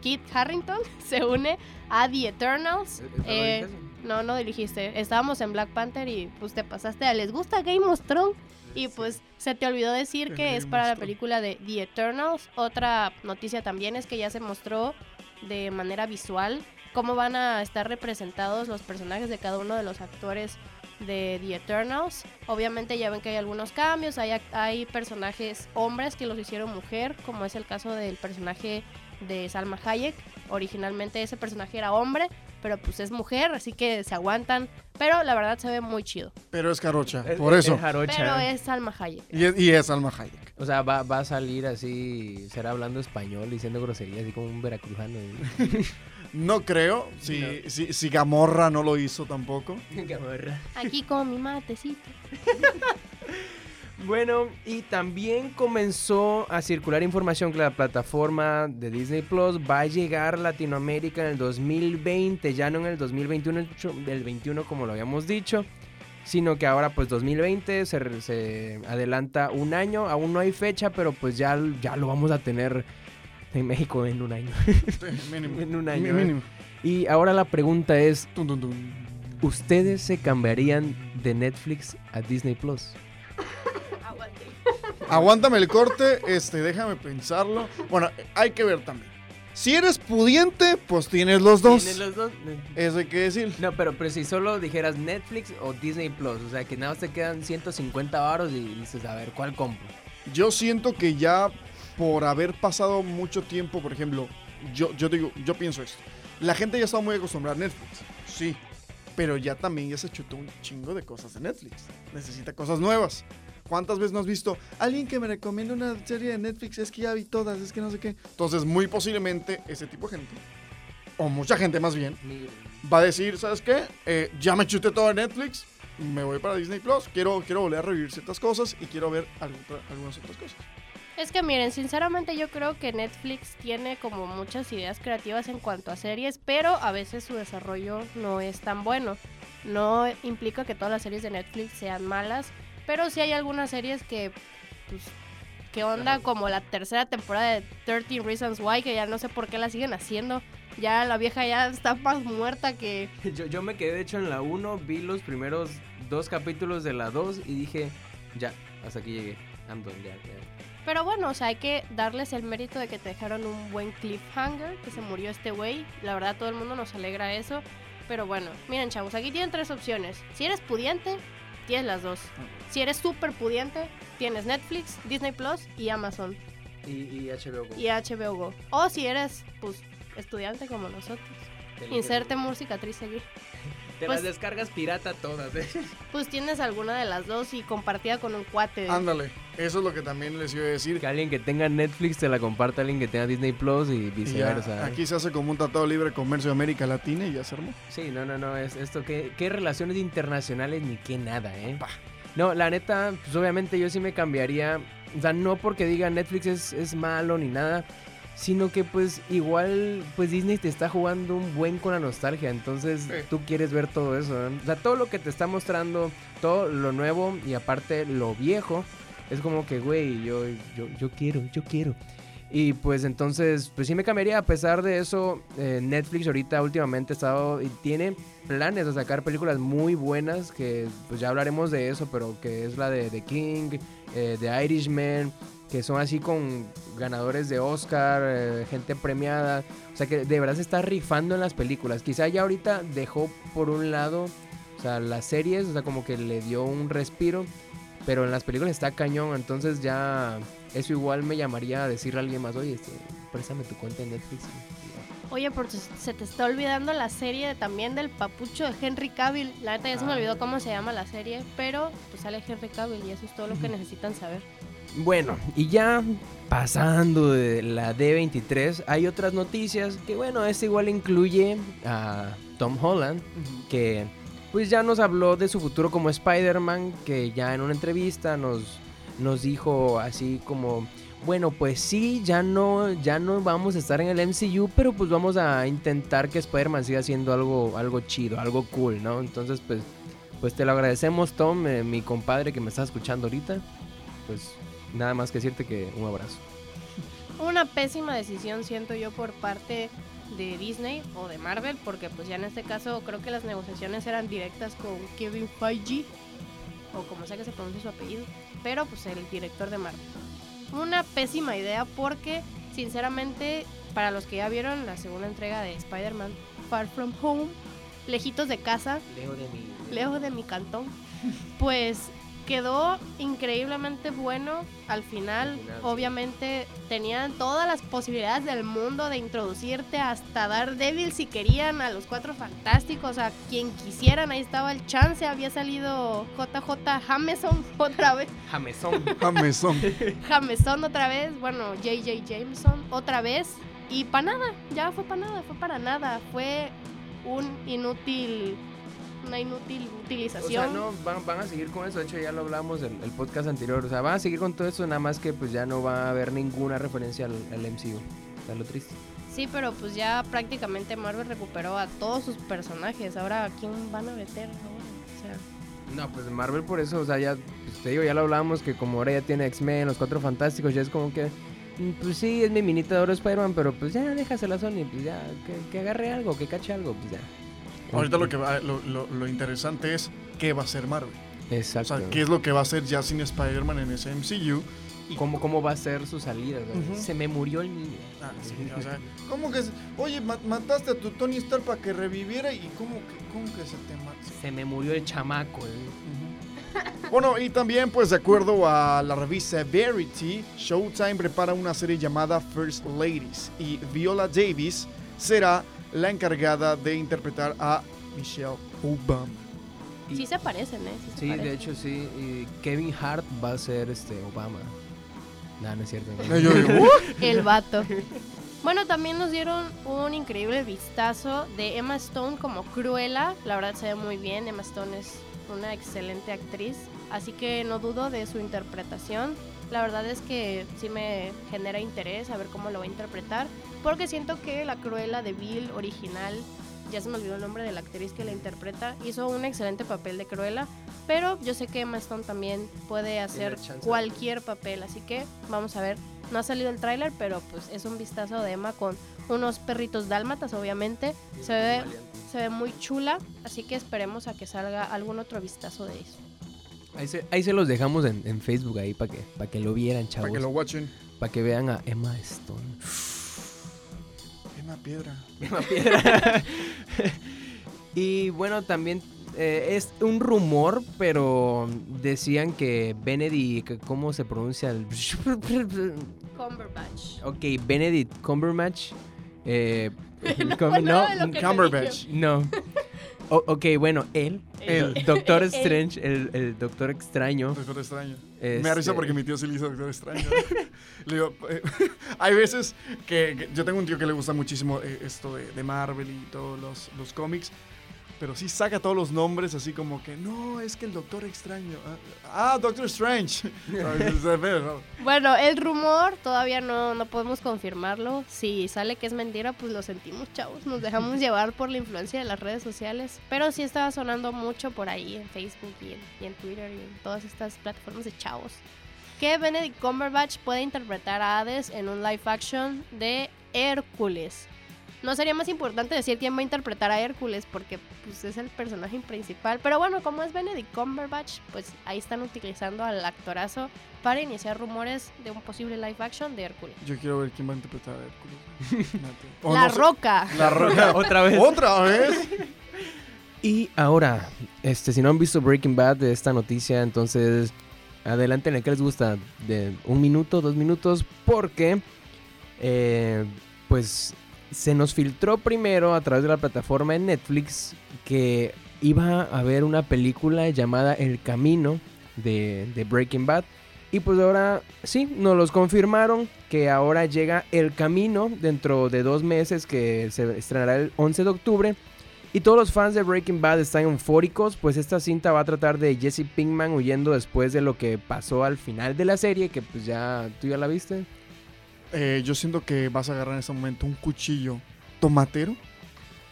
Kid Harrington [laughs] se une a The Eternals. Eh, no, no dirigiste. Estábamos en Black Panther y pues te pasaste a ¿les gusta Game of Thrones? Y pues se te olvidó decir que es para la película de The Eternals. Otra noticia también es que ya se mostró de manera visual cómo van a estar representados los personajes de cada uno de los actores de The Eternals. Obviamente ya ven que hay algunos cambios, hay, hay personajes hombres que los hicieron mujer, como es el caso del personaje de Salma Hayek. Originalmente ese personaje era hombre, pero pues es mujer, así que se aguantan. Pero la verdad se ve muy chido. Pero es Carocha, Es- por es eso. jarocha. Pero es Salma Hayek. Y es, y es Alma Hayek. O sea, va, va a salir así, será hablando español, diciendo groserías, así como un veracruzano. [laughs] No creo, si, No. si, si Gamorra no lo hizo tampoco. [laughs] Aquí con mi matecito. [laughs] Bueno, y también comenzó a circular información que la plataforma de Disney Plus va a llegar a Latinoamérica en el 2020, ya no en el 2021, el chu- del 21 como lo habíamos dicho, sino que ahora pues 2020 se, adelanta un año, aún no hay fecha, pero pues ya, ya lo vamos a tener en México en un año. Mínimo. [laughs] En un año, ¿eh? Mínimo. Y ahora la pregunta es. ¿ustedes se cambiarían de Netflix a Disney Plus? Aguántame el corte, este, déjame pensarlo. Bueno, hay que ver también. Si eres pudiente, pues tienes los dos. ¿Tienes los dos? Eso hay que decir. No, pero, pero si solo dijeras Netflix o Disney Plus, o sea que nada más te quedan 150 baros y dices, a ver, ¿cuál compro? Yo siento que ya por haber pasado mucho tiempo, por ejemplo, yo, yo digo, yo pienso esto. La gente ya está muy acostumbrada a Netflix, sí. Pero ya también ya se chutó un chingo de cosas de Netflix. Necesita cosas nuevas. ¿Cuántas veces no has visto alguien que me recomienda una serie de Netflix? Es que ya vi todas, es que no sé qué. Entonces, muy posiblemente ese tipo de gente, o mucha gente más bien, va a decir, ¿sabes qué? Eh, ya me chuté todo de Netflix, me voy para Disney Plus, quiero, quiero volver a revivir ciertas cosas y quiero ver algu- algunas otras cosas. Es que miren, sinceramente yo creo que Netflix tiene como muchas ideas creativas en cuanto a series, pero a veces su desarrollo no es tan bueno. No implica que todas las series de Netflix sean malas, pero sí hay algunas series que, pues, que onda como la tercera temporada de 13 Reasons Why, que ya no sé por qué la siguen haciendo. Ya la vieja ya está más muerta que... [laughs] Yo, yo me quedé de hecho en la 1, vi los primeros dos capítulos de la 2 y dije, ya, hasta aquí llegué. I'm done, ya, ya. Pero bueno, o sea, hay que darles el mérito de que te dejaron un buen cliffhanger, que se murió este güey. La verdad, todo el mundo nos alegra eso. Pero bueno, miren, chavos, aquí tienen tres opciones. Si eres pudiente, tienes las dos. Si eres súper pudiente, tienes Netflix, Disney Plus y Amazon Y, y HBO Go. y HBO Go. O si eres, pues, estudiante como nosotros. Inserte música triste aquí. Te pues- las descargas pirata todas, ¿eh? Pues tienes alguna de las dos y compartida con un cuate. Ándale, eso es lo que también les iba a decir. Que alguien que tenga Netflix te la comparte a alguien que tenga Disney Plus y ya, viceversa. ¿eh? aquí se hace como un tratado de libre comercio de América Latina y ya se armó. Sí, no, no, no, es esto, ¿qué, qué relaciones internacionales ni qué nada, eh? No, la neta, pues obviamente yo sí me cambiaría, o sea, no porque diga Netflix es, es malo ni nada, sino que pues igual, pues Disney te está jugando un buen con la nostalgia, entonces Sí. tú quieres ver todo eso, ¿no? O sea, todo lo que te está mostrando, todo lo nuevo y aparte lo viejo, es como que, güey, yo, yo, quiero, yo quiero. Y pues entonces, pues sí me cambiaría. A pesar de eso, eh, Netflix ahorita últimamente ha estado y tiene planes de sacar películas muy buenas, que pues ya hablaremos de eso, pero que es la de The King, eh, The Irishman, que son así con ganadores de Oscar, eh, gente premiada. O sea que de verdad se está rifando en las películas. Quizá ya ahorita dejó por un lado, o sea, las series, o sea, como que le dio un respiro. Pero en las películas está cañón, entonces ya eso igual me llamaría a decirle a alguien más, oye, este, préstame tu cuenta en Netflix. Oye, si se te está olvidando la serie también del papucho de Henry Cavill. La neta ya se me Ah. olvidó cómo se llama la serie, pero pues sale Henry Cavill y eso es todo lo que necesitan saber. Bueno, y ya pasando de la D23, hay otras noticias que, bueno, este igual incluye a Tom Holland, que pues ya nos habló de su futuro como Spider-Man, que ya en una entrevista nos, nos dijo así como, bueno, pues sí, ya no, ya no vamos a estar en el MCU, pero pues vamos a intentar que Spider-Man siga siendo algo, algo chido, algo cool, ¿no? Entonces, pues, pues te lo agradecemos, Tom, eh, mi compadre que me está escuchando ahorita. Pues nada más que decirte que un abrazo. Una pésima decisión siento yo por parte de Disney o de Marvel, porque pues ya en este caso creo que las negociaciones eran directas con Kevin Feige, o como sea que se pronuncie su apellido, pero pues el director de Marvel. Una pésima idea porque sinceramente para los que ya vieron la segunda entrega de Spider-Man Far From Home, lejitos de casa, Leo de mi... lejos de mi cantón, pues quedó increíblemente bueno al final. Al final, sí. Obviamente tenían todas las posibilidades del mundo de introducirte hasta Daredevil si querían a los cuatro fantásticos, a quien quisieran. Ahí estaba el chance. Había salido JJ Jameson [laughs] otra vez. Jamezón. [laughs] Jameson. Jameson otra vez. Bueno, JJ Jameson otra vez. Y para nada, ya fue para nada, fue para nada. Fue un inútil, una inútil O utilización. sea, no, van, van a seguir con eso. De hecho, ya lo hablamos en el podcast anterior. O sea, van a seguir con todo eso, nada más que pues ya no va a haber ninguna referencia al, al MCU. O sea, lo triste. Sí, pero pues ya prácticamente Marvel recuperó a todos sus personajes. Ahora, ¿a quién van a meter ahora? O sea, No, pues Marvel por eso, o sea, ya, pues, te digo, ya lo hablábamos que como ahora ya tiene X-Men, los Cuatro Fantásticos, ya es como que, mm, pues sí, es mi minita de oro Spider-Man, pero pues ya déjasela a Sony, pues ya, que, que agarre algo, que cache algo, pues ya. Ahorita lo que va, lo, lo- lo interesante es qué va a hacer Marvel. O Exacto. sea, qué es lo que va a hacer ya sin Spider-Man en ese MCU. ¿Cómo, ¿Cómo va a ser su salida? Ujú. Se me murió el niño. Ah, sí, o sea, ¿cómo que, se- oye, ma- mataste a tu Tony Stark para que reviviera y cómo que, cómo que se te mata? Se me murió el chamaco. eh. Bueno, y también, pues, de acuerdo a la revista Verity, Showtime prepara una serie llamada First Ladies y Viola Davis será la encargada de interpretar a Michelle Obama. Y- sí se parecen, ¿eh? Sí, se Sí, de hecho sí. y Kevin Hart va a ser este Obama. No, no es cierto. [laughs] no. Yo digo, "Uh". El vato. Bueno, también nos dieron un increíble vistazo de Emma Stone como Cruella. La verdad se ve muy bien. Emma Stone es una excelente actriz. Así que no dudo de su interpretación. La verdad es que sí me genera interés a ver cómo lo va a interpretar. Porque siento que la Cruella de Bill original, ya se me olvidó el nombre de la actriz que la interpreta, hizo un excelente papel de Cruella. Pero yo sé que Emma Stone también puede hacer cualquier papel. Así que vamos a ver. No ha salido el tráiler, pero pues es un vistazo de Emma con unos perritos dálmatas, obviamente. Se ve, se ve muy chula, así que esperemos a que salga algún otro vistazo de eso. Ahí se, ahí se los dejamos en, en Facebook ahí para que, para que lo vieran, chavos. para que lo watchen. Para que vean a Emma Stone. Piedra. [laughs] Y bueno, también eh, es un rumor, pero decían que Benedict, ¿cómo se pronuncia? el- [laughs] Cumberbatch. ok, Benedict Cumberbatch. eh, [laughs] No Cumberbatch. no. O- ok, bueno, él, Él. Doctor. [laughs] Strange, el, el Doctor Extraño. Doctor Extraño. este, Me da risa porque mi tío sí le hizo Doctor Extraño. [laughs] le digo, eh, [laughs] hay veces que, que yo tengo un tío que le gusta muchísimo eh, esto de, de Marvel y todos los, los cómics, pero sí saca todos los nombres así como que, no, es que el Doctor Extraño. Ah, ah, Doctor Strange. [laughs] Bueno, el rumor todavía no, no podemos confirmarlo. Si sale que es mentira, pues lo sentimos, chavos. Nos dejamos [laughs] llevar por la influencia de las redes sociales. Pero sí estaba sonando mucho por ahí en Facebook y en, y en Twitter y en todas estas plataformas de chavos. Que Benedict Cumberbatch puede interpretar a Hades en un live action de Hércules. No sería más importante decir quién va a interpretar a Hércules porque pues, es el personaje principal. Pero bueno, como es Benedict Cumberbatch, pues ahí están utilizando al actorazo para iniciar rumores de un posible live action de Hércules. Yo quiero ver quién va a interpretar a Hércules. [laughs] La no sé- Roca. La Roca. [laughs] Otra vez. ¿Otra vez? Y ahora, este, si no han visto Breaking Bad de esta noticia, entonces adelante en el que les gusta de un minuto, dos minutos, porque eh, pues se nos filtró primero a través de la plataforma de Netflix que iba a haber una película llamada El Camino de, de Breaking Bad. Y pues ahora sí, nos los confirmaron que ahora llega El Camino dentro de dos meses que se estrenará el 11 de octubre. Y todos los fans de Breaking Bad están eufóricos, pues esta cinta va a tratar de Jesse Pinkman huyendo después de lo que pasó al final de la serie, que pues ya tú ya la viste. Eh, yo siento que vas a agarrar en ese momento un cuchillo tomatero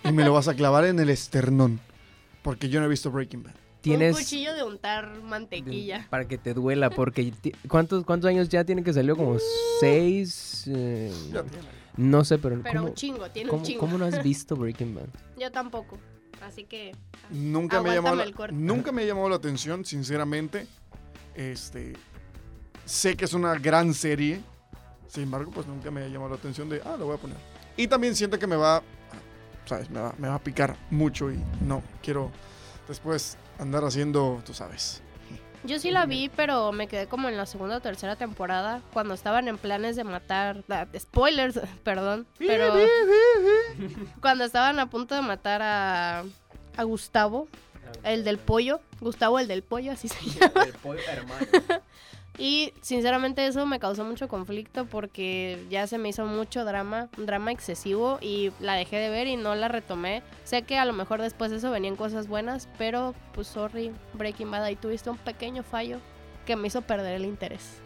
y me lo vas a clavar en el esternón. Porque yo no he visto Breaking Bad. Tienes Un cuchillo de untar mantequilla. para que te duela, porque ¿cuántos, cuántos años ya tiene que salió? Como seis, eh, no sé, pero, Pero ¿cómo, un chingo, tiene cómo- un chingo. cómo no has visto [laughs] Breaking Bad? Yo tampoco. Así que. Nunca me, ha llamado Aguántame la, nunca me ha llamado la atención, sinceramente. Este, sé que es una gran serie. Sin embargo, pues nunca me ha llamado la atención de, ah, lo voy a poner. Y también siento que me va, ¿sabes? Me va, me va a picar mucho y no quiero después andar haciendo, tú sabes. Yo sí la vi, pero me quedé como en la segunda o tercera temporada, cuando estaban en planes de matar, spoilers, [laughs] perdón, pero [laughs] cuando estaban a punto de matar a, a Gustavo, el del pollo, Gustavo el del pollo, así se llama. El pollo hermano. [laughs] Y sinceramente eso me causó mucho conflicto porque ya se me hizo mucho drama, un drama excesivo y la dejé de ver y no la retomé. Sé que a lo mejor después de eso venían cosas buenas, pero pues sorry, Breaking Bad, ahí tuviste un pequeño fallo que me hizo perder el interés.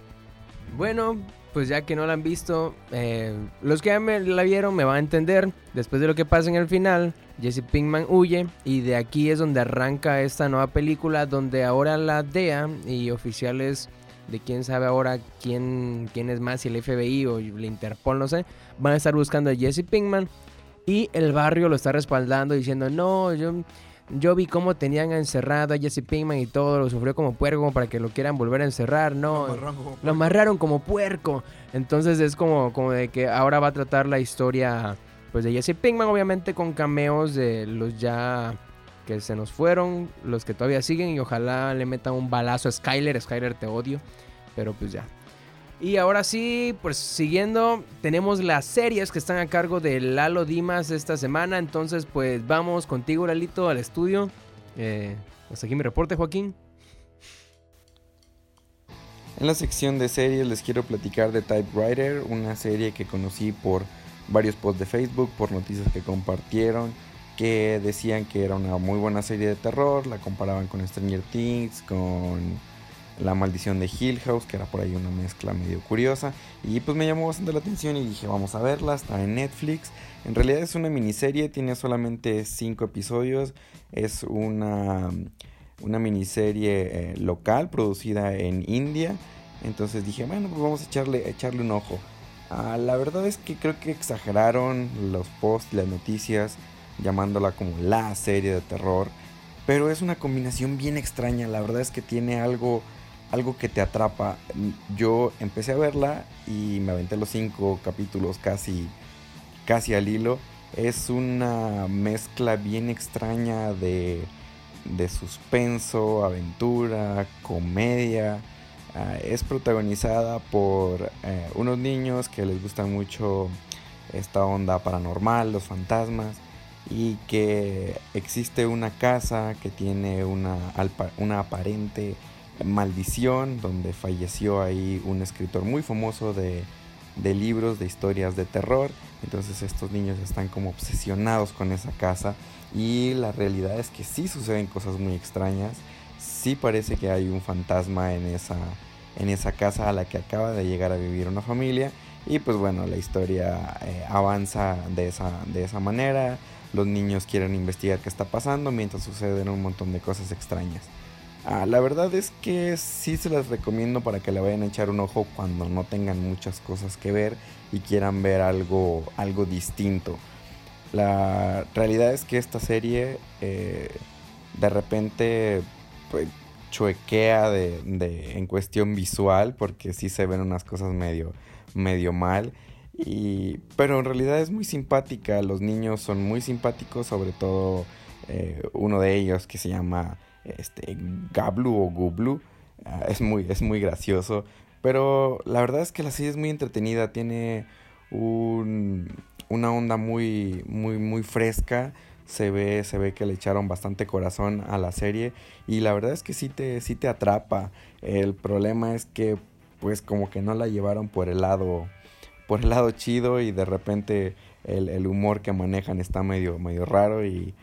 Bueno, pues ya que no la han visto, eh, los que ya la vieron me van a entender. Después de lo que pasa en el final, Jesse Pinkman huye y de aquí es donde arranca esta nueva película donde ahora la DEA y oficiales de quién sabe ahora quién, quién es más, si el FBI o el Interpol, no sé, van a estar buscando a Jesse Pinkman y el barrio lo está respaldando diciendo, no, yo, yo vi cómo tenían encerrado a Jesse Pinkman y todo, lo sufrió como puerco para que lo quieran volver a encerrar, no, Lo amarraron como lo amarraron como puerco. Entonces es como, como de que ahora va a tratar la historia pues de Jesse Pinkman, obviamente con cameos de los ya que se nos fueron, los que todavía siguen y ojalá le metan un balazo a Skyler. Skyler te odio, pero pues ya. Y ahora sí, pues siguiendo, tenemos las series que están a cargo de Lalo Dimas esta semana. Entonces, pues vamos contigo, Lalito, al estudio. Eh, hasta aquí mi reporte, Joaquín. En la sección de series les quiero platicar de Typewriter, una serie que conocí por varios posts de Facebook, por noticias que compartieron, que decían que era una muy buena serie de terror, la comparaban con Stranger Things, con La maldición de Hill House, que era por ahí una mezcla medio curiosa, y pues me llamó bastante la atención y dije vamos a verla, está en Netflix. En realidad es una miniserie, tiene solamente 5 episodios, es una una miniserie eh, local producida en India. Entonces dije, bueno, pues vamos a echarle, echarle un ojo. Ah, la verdad es que creo que exageraron los posts, las noticias, llamándola como la serie de terror. Pero es una combinación bien extraña. La verdad es que tiene algo, algo que te atrapa. Yo empecé a verla y me aventé los cinco capítulos casi, casi al hilo. Es una mezcla bien extraña de de suspenso, aventura, comedia. Uh, es protagonizada por uh, unos niños que les gusta mucho esta onda paranormal, los fantasmas, y que existe una casa que tiene una, una aparente maldición donde falleció ahí un escritor muy famoso de, de libros, de historias de terror. Entonces estos niños están como obsesionados con esa casa y la realidad es que sí suceden cosas muy extrañas. Sí parece que hay un fantasma en esa, en esa casa a la que acaba de llegar a vivir una familia. Y pues bueno, la historia eh, avanza de esa, de esa manera. Los niños quieren investigar qué está pasando mientras suceden un montón de cosas extrañas. Ah, la verdad es que sí se las recomiendo para que le vayan a echar un ojo cuando no tengan muchas cosas que ver y quieran ver algo, algo distinto. La realidad es que esta serie eh, de repente pues, chuequea de, en cuestión visual porque sí se ven unas cosas medio, medio mal. Y, pero en realidad es muy simpática, los niños son muy simpáticos, sobre todo eh, uno de ellos que se llama este, Gablu o Gublu, uh, es, muy, es muy gracioso, pero la verdad es que la serie es muy entretenida, tiene un, una onda muy, muy, muy fresca. Se ve, se ve que le echaron bastante corazón a la serie. Y la verdad es que sí te, sí te atrapa. El problema es que pues como que no la llevaron por el lado. Por el lado chido. Y de repente el, el humor que manejan está medio, medio raro. Y,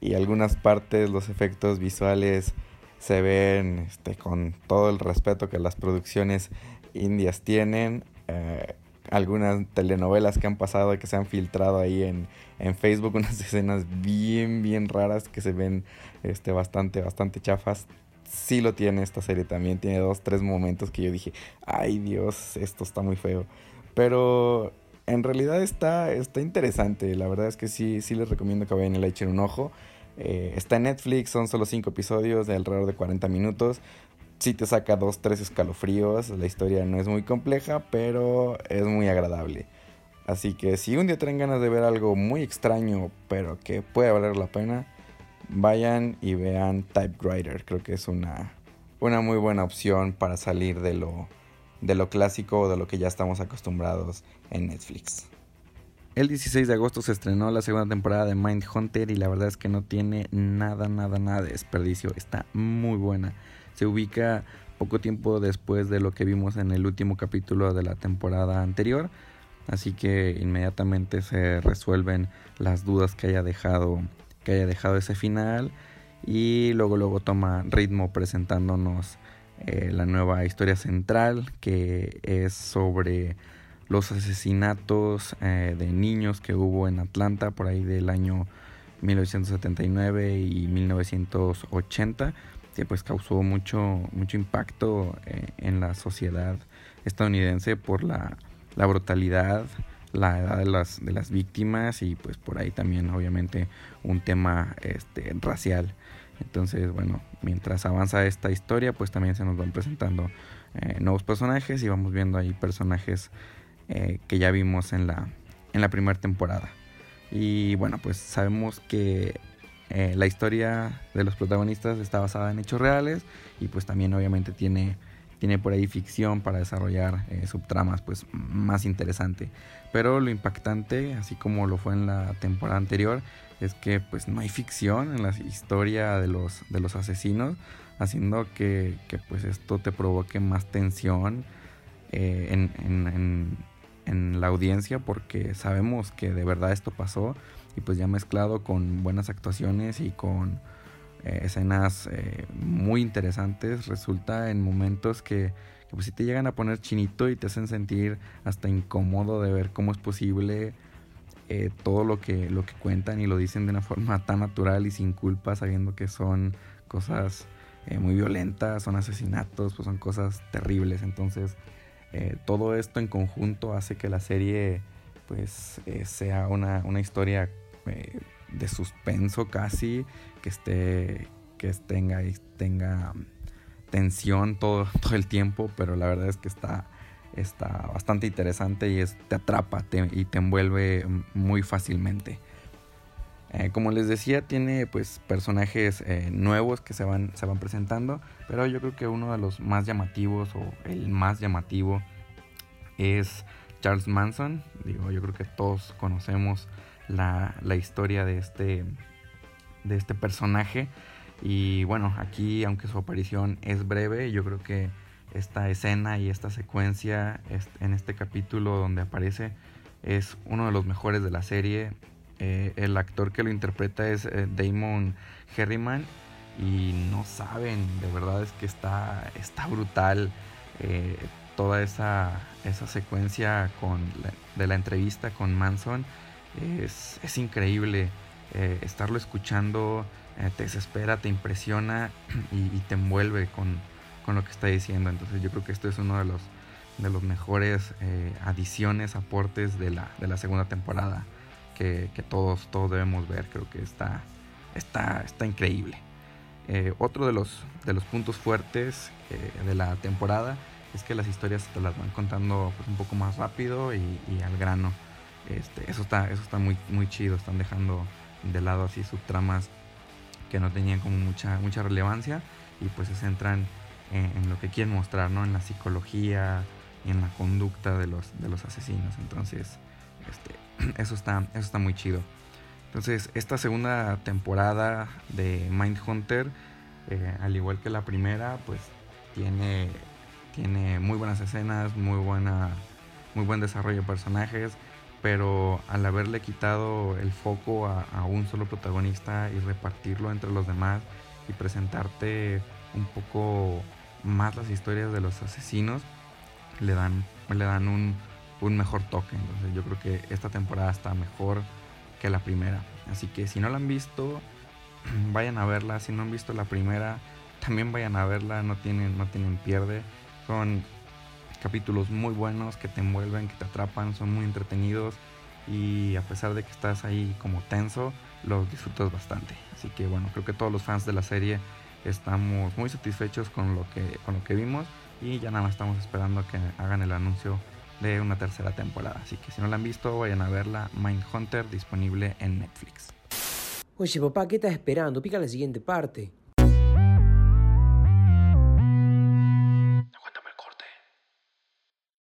y algunas partes, los efectos visuales se ven este, con todo el respeto que las producciones indias tienen. Eh, algunas telenovelas que han pasado que se han filtrado ahí en, en, Facebook, [laughs] unas escenas bien, bien raras que se ven este, bastante, bastante chafas. Sí lo tiene esta serie también, tiene dos, tres momentos que yo dije, ay Dios, esto está muy feo. Pero en realidad está, está interesante, la verdad es que sí, sí les recomiendo que vayan y le echen un ojo. Eh, está en Netflix, son solo cinco episodios de alrededor de 40 minutos sí te saca dos, tres escalofríos. La historia no es muy compleja, pero es muy agradable. Así que si un día tienen ganas de ver algo muy extraño, pero que puede valer la pena, vayan y vean Typewriter. Creo que es una, una muy buena opción para salir de lo, de lo clásico o de lo que ya estamos acostumbrados en Netflix. El 16 de agosto se estrenó la segunda temporada de Mindhunter y la verdad es que no tiene nada, nada, nada de desperdicio. Está muy buena. Se ubica poco tiempo después de lo que vimos en el último capítulo de la temporada anterior. Así que inmediatamente se resuelven las dudas que haya dejado, que haya dejado ese final. Y luego, luego toma ritmo presentándonos eh, la nueva historia central que es sobre los asesinatos eh, de niños que hubo en Atlanta por ahí del año 1979 y 1980 que pues causó mucho mucho impacto eh, en la sociedad estadounidense por la, la, brutalidad la edad de las, de las víctimas y pues por ahí también obviamente un tema este, racial entonces bueno mientras avanza esta historia pues también se nos van presentando eh, nuevos personajes y vamos viendo ahí personajes eh, que ya vimos en la, en la primera temporada. Y bueno, pues sabemos que eh, la historia de los protagonistas está basada en hechos reales y pues también obviamente tiene, tiene por ahí ficción para desarrollar eh, subtramas pues más interesante. Pero lo impactante, así como lo fue en la temporada anterior, es que pues no hay ficción en la historia de los, de los asesinos, haciendo que, que pues esto te provoque más tensión en, en, en la audiencia porque sabemos que de verdad esto pasó y pues ya mezclado con buenas actuaciones y con eh, escenas eh, muy interesantes. Resulta en momentos que, que pues si te llegan a poner chinito y te hacen sentir hasta incómodo de ver cómo es posible eh, todo lo que, lo que cuentan y lo dicen de una [laughs] forma tan natural y sin culpa sabiendo que son cosas muy violentas, son asesinatos, pues son cosas terribles. Entonces todo esto en conjunto hace que la serie pues sea una, historia eh, de suspenso casi, que esté, que tenga, tenga tensión todo, [laughs] todo el tiempo, pero la verdad es que está, está bastante interesante y te atrapa y te envuelve muy fácilmente. como les decía, tiene pues personajes nuevos que se van, se van presentando, pero yo creo que uno de los más llamativos o el más llamativo es Charles Manson. Digo, yo creo que todos conocemos la, historia de este, de este personaje. Y bueno, aquí, aunque su aparición es breve, yo creo que esta escena y esta secuencia en este capítulo donde aparece es uno de los mejores de la serie. Eh, el actor que lo interpreta es eh, Damon Herriman y no saben, de verdad es que está, está brutal. Eh, toda esa, esa secuencia con de la entrevista con Manson es, es increíble. Eh, estarlo escuchando eh, te desespera, te impresiona [clears throat] y, te envuelve con, con, lo que está diciendo. Entonces yo creo que esto es uno de los, de los mejores eh, adiciones, aportes de la, de la segunda temporada que, que, todos, todos debemos ver. Creo que está, está, está increíble. otro de los, de los puntos fuertes de la temporada es que las historias te las van contando pues, un poco más rápido y, al grano. Este, eso está, eso está muy, muy chido. Están dejando de lado así subtramas que no tenían como mucha, mucha relevancia y pues se centran en, lo que quieren mostrar, ¿no? En la psicología y en la conducta de los, de los asesinos. Entonces, este, [clears throat] eso, está, eso está muy chido. Entonces, esta segunda temporada de Mindhunter, eh, al igual que la primera, pues tiene tiene muy buenas escenas, muy, buena, muy buen desarrollo de personajes, pero al haberle quitado el foco a, un solo protagonista y repartirlo entre los demás y presentarte un poco más las historias de los asesinos, le dan, le dan un, un mejor toque. Entonces yo creo que esta temporada está mejor que la primera. Así que si no la han visto, [clears throat] vayan a verla. Si no han visto la primera, también vayan a verla. No tienen, no tienen pierde. Son capítulos muy buenos que te envuelven, que te atrapan, son muy entretenidos y a pesar de que estás ahí como tenso, los disfrutas bastante. Así que bueno, creo que todos los fans de la serie estamos muy satisfechos con lo que, con lo que vimos y ya nada más estamos esperando que hagan el anuncio de una tercera temporada. Así que si no la han visto, vayan a verla. Mindhunter disponible en Netflix. Oye, papá, ¿qué estás esperando? Pica la siguiente parte.